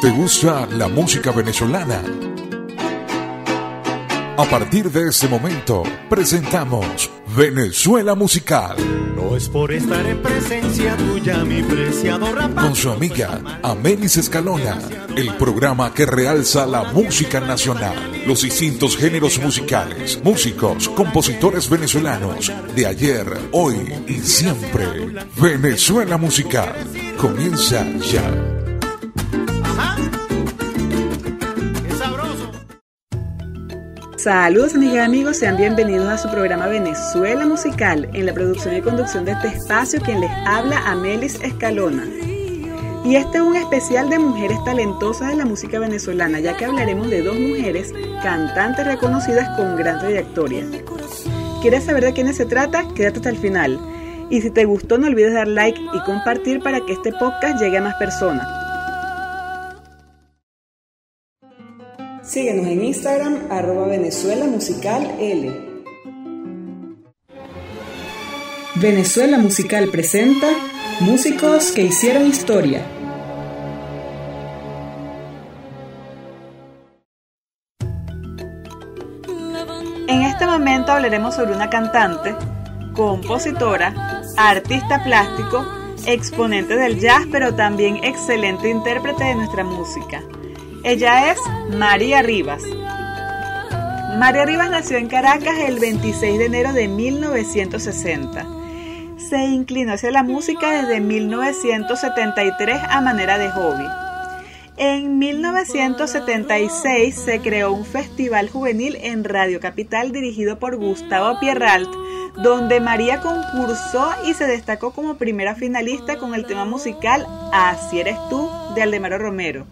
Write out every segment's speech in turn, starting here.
¿Te gusta la música venezolana? A partir de este momento, presentamos Venezuela Musical. No es por estar en presencia tuya, mi preciado Con su amiga Amelis Escalona, el programa que realza la música nacional, los distintos géneros musicales, músicos, compositores venezolanos de ayer, hoy y siempre. Venezuela Musical comienza ya. Saludos amigas y amigos, sean bienvenidos a su programa Venezuela Musical, en la producción y conducción de este espacio quien les habla Amelis Escalona. Y este es un especial de mujeres talentosas de la música venezolana, ya que hablaremos de dos mujeres cantantes reconocidas con gran trayectoria. ¿Quieres saber de quiénes se trata? Quédate hasta el final. Y si te gustó no olvides dar like y compartir para que este podcast llegue a más personas. Síguenos en Instagram, arroba Venezuela Musical L. Venezuela Musical presenta Músicos que hicieron historia. En este momento hablaremos sobre una cantante, compositora, artista plástico, exponente del jazz, pero también excelente intérprete de nuestra música. Ella es María Rivas. María Rivas nació en Caracas el 26 de enero de 1960. Se inclinó hacia la música desde 1973 a manera de hobby. En 1976 se creó un festival juvenil en Radio Capital dirigido por Gustavo Pierralt, donde María concursó y se destacó como primera finalista con el tema musical Así eres tú de Aldemaro Romero.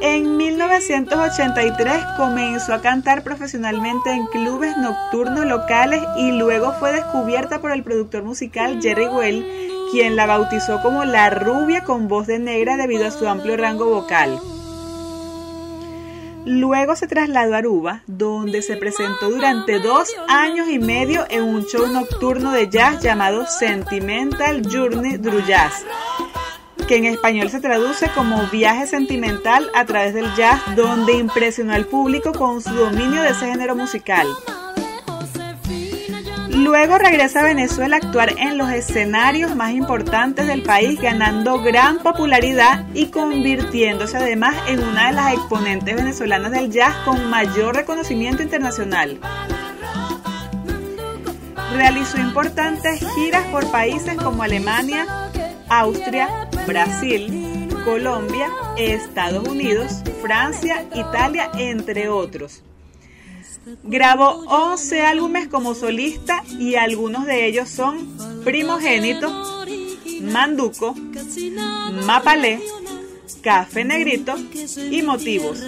En 1983 comenzó a cantar profesionalmente en clubes nocturnos locales y luego fue descubierta por el productor musical Jerry Well, quien la bautizó como la rubia con voz de negra debido a su amplio rango vocal. Luego se trasladó a Aruba, donde se presentó durante dos años y medio en un show nocturno de jazz llamado Sentimental Journey Drew Jazz, que en español se traduce como viaje sentimental a través del jazz, donde impresionó al público con su dominio de ese género musical. Luego regresa a Venezuela a actuar en los escenarios más importantes del país, ganando gran popularidad y convirtiéndose además en una de las exponentes venezolanas del jazz con mayor reconocimiento internacional. Realizó importantes giras por países como Alemania, Austria, Brasil, Colombia, Estados Unidos, Francia, Italia, entre otros. Grabó 11 álbumes como solista y algunos de ellos son Primogénito, Manduco, Mapalé, Café Negrito y Motivos.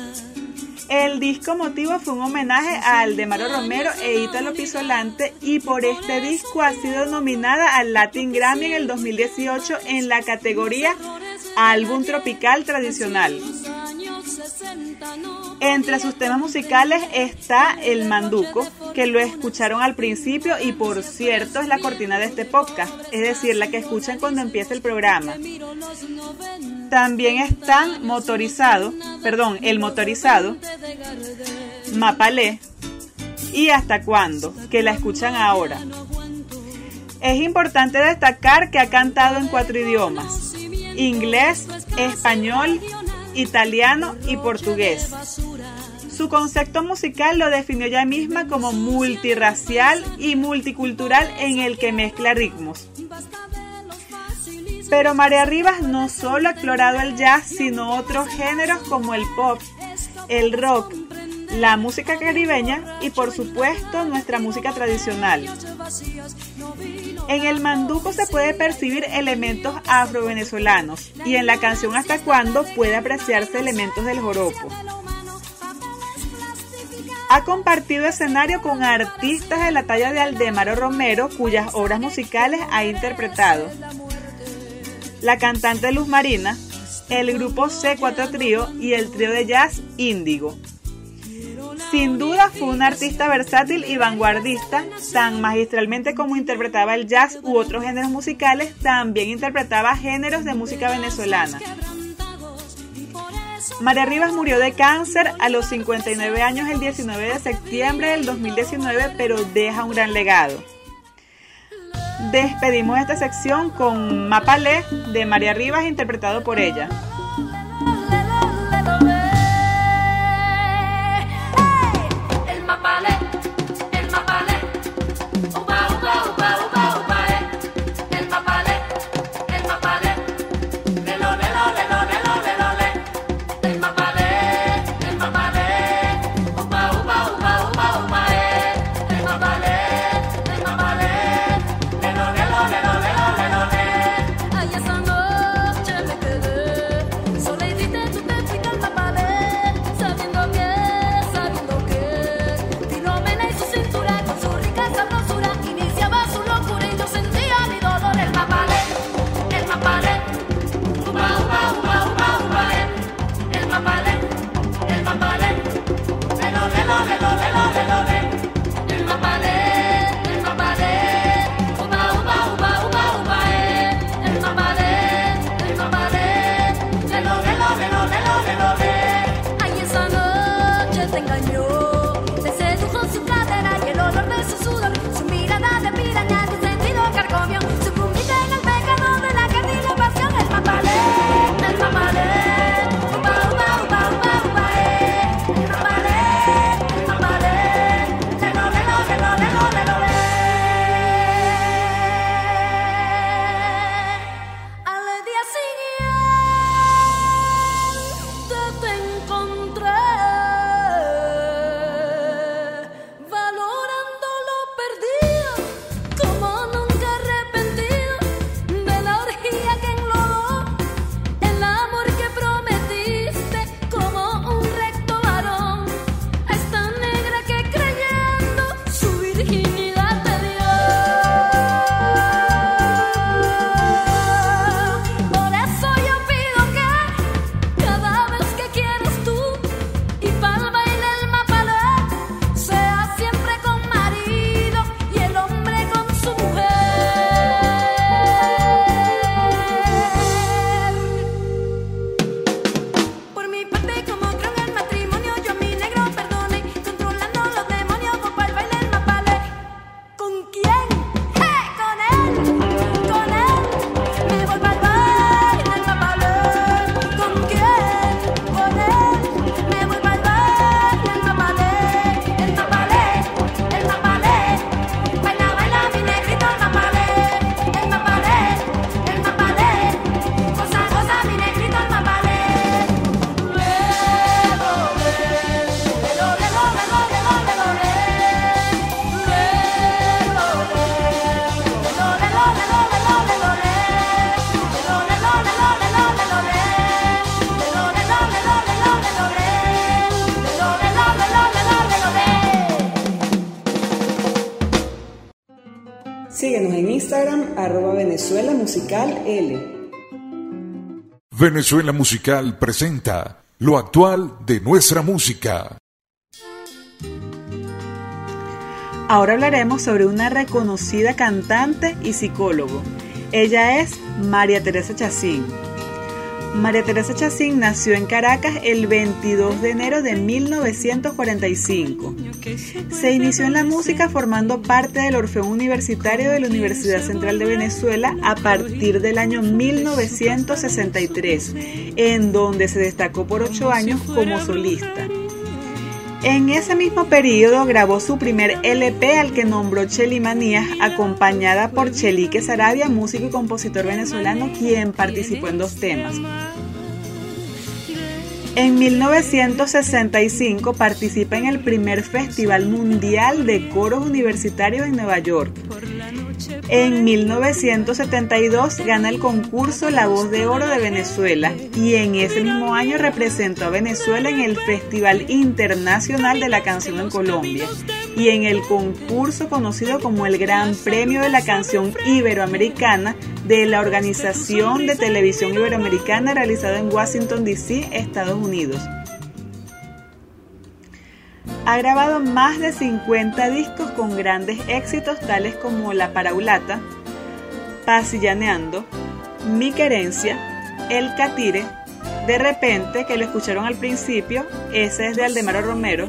El disco Motivo fue un homenaje a Aldemaro Romero e Ítalo Pisolante y por este disco ha sido nominada al Latin Grammy en el 2018 en la categoría Álbum Tropical Tradicional. Entre sus temas musicales está El Manduco, que lo escucharon al principio y por cierto es la cortina de este podcast, es decir, la que escuchan cuando empieza el programa. También están Motorizado, perdón, El Motorizado, Mapalé y Hasta Cuándo, que la escuchan ahora. Es importante destacar que ha cantado en cuatro idiomas, inglés, español, italiano y portugués. Su concepto musical lo definió ella misma como multirracial y multicultural en el que mezcla ritmos. Pero María Rivas no solo ha explorado el jazz, sino otros géneros como el pop, el rock, la música caribeña y por supuesto nuestra música tradicional. En el manduco se puede percibir elementos afro-venezolanos y en la canción Hasta cuándo puede apreciarse elementos del joropo. Ha compartido escenario con artistas de la talla de Aldemaro Romero, cuyas obras musicales ha interpretado. La cantante Luz Marina, el grupo C4 Trío y el trío de jazz Índigo. Sin duda fue un artista versátil y vanguardista, tan magistralmente como interpretaba el jazz u otros géneros musicales, también interpretaba géneros de música venezolana. María Rivas murió de cáncer a los 59 años el 19 de septiembre del 2019, pero deja un gran legado. Despedimos esta sección con Mapalé de María Rivas interpretado por ella. Venezuela Musical L. Venezuela Musical presenta lo actual de nuestra música. Ahora hablaremos sobre una reconocida cantante y psicólogo. Ella es María Teresa Chacín. María Teresa Chacín nació en Caracas el 22 de enero de 1945. Se inició en la música formando parte del Orfeón Universitario de la Universidad Central de Venezuela a partir del año 1963, en donde se destacó por ocho años como solista. En ese mismo periodo grabó su primer LP al que nombró Cheli Manías, acompañada por Chelique Sarabia, músico y compositor venezolano, quien participó en dos temas. En 1965 participa en el primer Festival Mundial de Coros Universitarios en Nueva York. En 1972 gana el concurso La Voz de Oro de Venezuela y en ese mismo año representó a Venezuela en el Festival Internacional de la Canción en Colombia y en el concurso conocido como el Gran Premio de la Canción Iberoamericana de la Organización de Televisión Iberoamericana realizado en Washington, D.C., Estados Unidos. Ha grabado más de 50 discos con grandes éxitos tales como La Paraulata, Pasillaneando, Mi Querencia, El Catire, De repente, que lo escucharon al principio, ese es de Aldemaro Romero,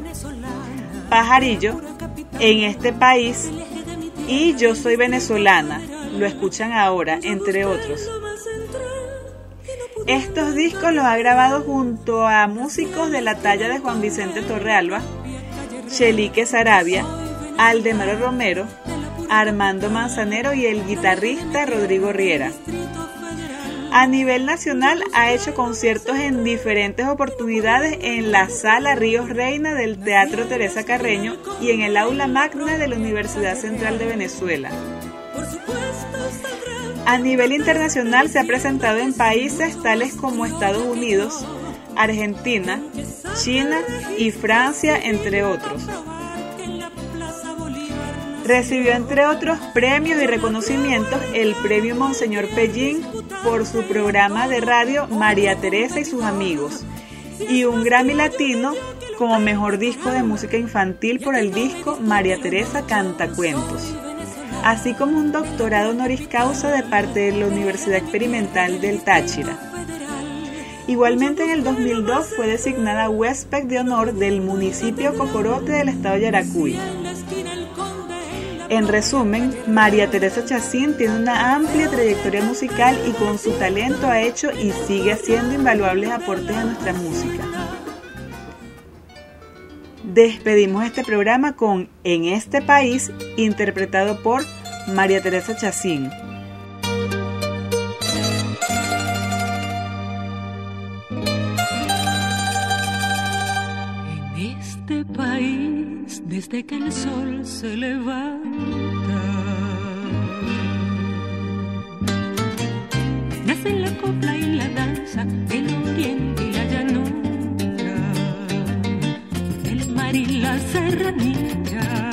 Pajarillo, en este país, y Yo soy venezolana, lo escuchan ahora, entre otros. Estos discos los ha grabado junto a músicos de la talla de Juan Vicente Torrealba, Chelique Sarabia, Aldemaro Romero, Armando Manzanero y el guitarrista Rodrigo Riera. A nivel nacional ha hecho conciertos en diferentes oportunidades en la Sala Ríos Reina del Teatro Teresa Carreño y en el Aula Magna de la Universidad Central de Venezuela. A nivel internacional se ha presentado en países tales como Estados Unidos, Argentina, China y Francia, entre otros. Recibió entre otros premios y reconocimientos el premio Monseñor Pellín por su programa de radio María Teresa y sus amigos y un Grammy Latino como mejor disco de música infantil por el disco María Teresa Canta Cuentos, así como un doctorado honoris causa de parte de la Universidad Experimental del Táchira. Igualmente en el 2002 fue designada huésped de honor del municipio Cocorote del estado de Yaracuy. En resumen, María Teresa Chacín tiene una amplia trayectoria musical y con su talento ha hecho y sigue haciendo invaluables aportes a nuestra música. Despedimos este programa con En este país, interpretado por María Teresa Chacín. Desde que el sol se levanta, nacen la copla y la danza, el oriente y la llanura, el mar y la serranía,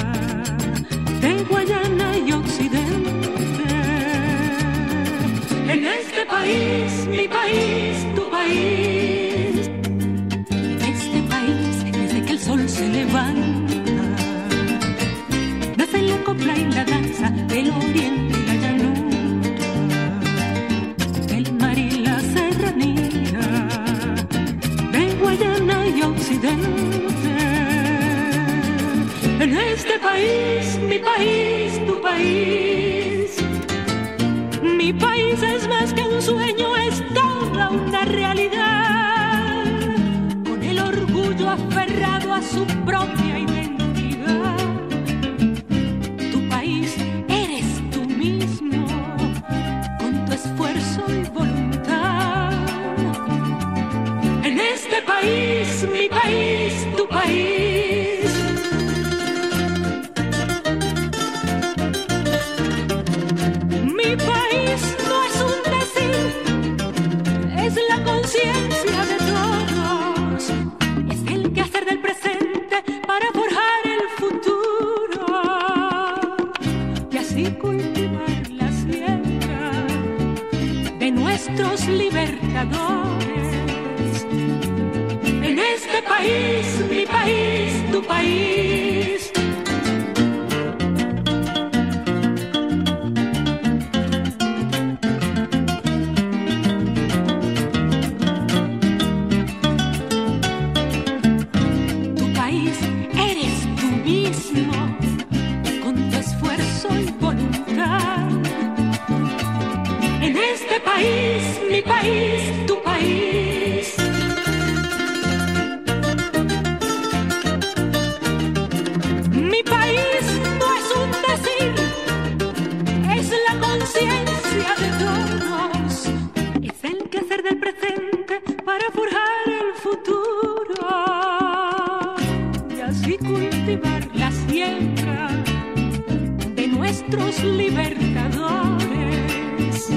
de Guayana y Occidente. En este país, mi país, y la danza, el oriente y la llanura, el mar y la serranía, de Guayana y Occidente. En este país, mi país, tu país, mi país es más que un sueño, es toda una realidad. Con el orgullo aferrado a su propia identidad. Este país, mi país, tu país. Mi país no es un decir, es la conciencia de todos. Es el quehacer del presente para forjar el futuro. Y así cultivar la siembra de nuestros libertadores. Este país, mi país, tu país. Tu país eres tú mismo, con tu esfuerzo y voluntad. En este país, mi país, tu país. Libertadores.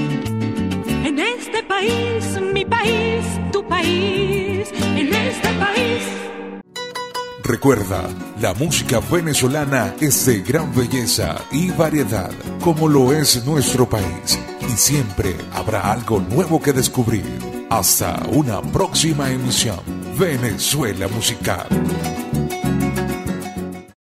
En este país, mi país, tu país, en este país. Recuerda, la música venezolana es de gran belleza y variedad, como lo es nuestro país, y siempre habrá algo nuevo que descubrir. Hasta una próxima emisión, Venezuela Musical.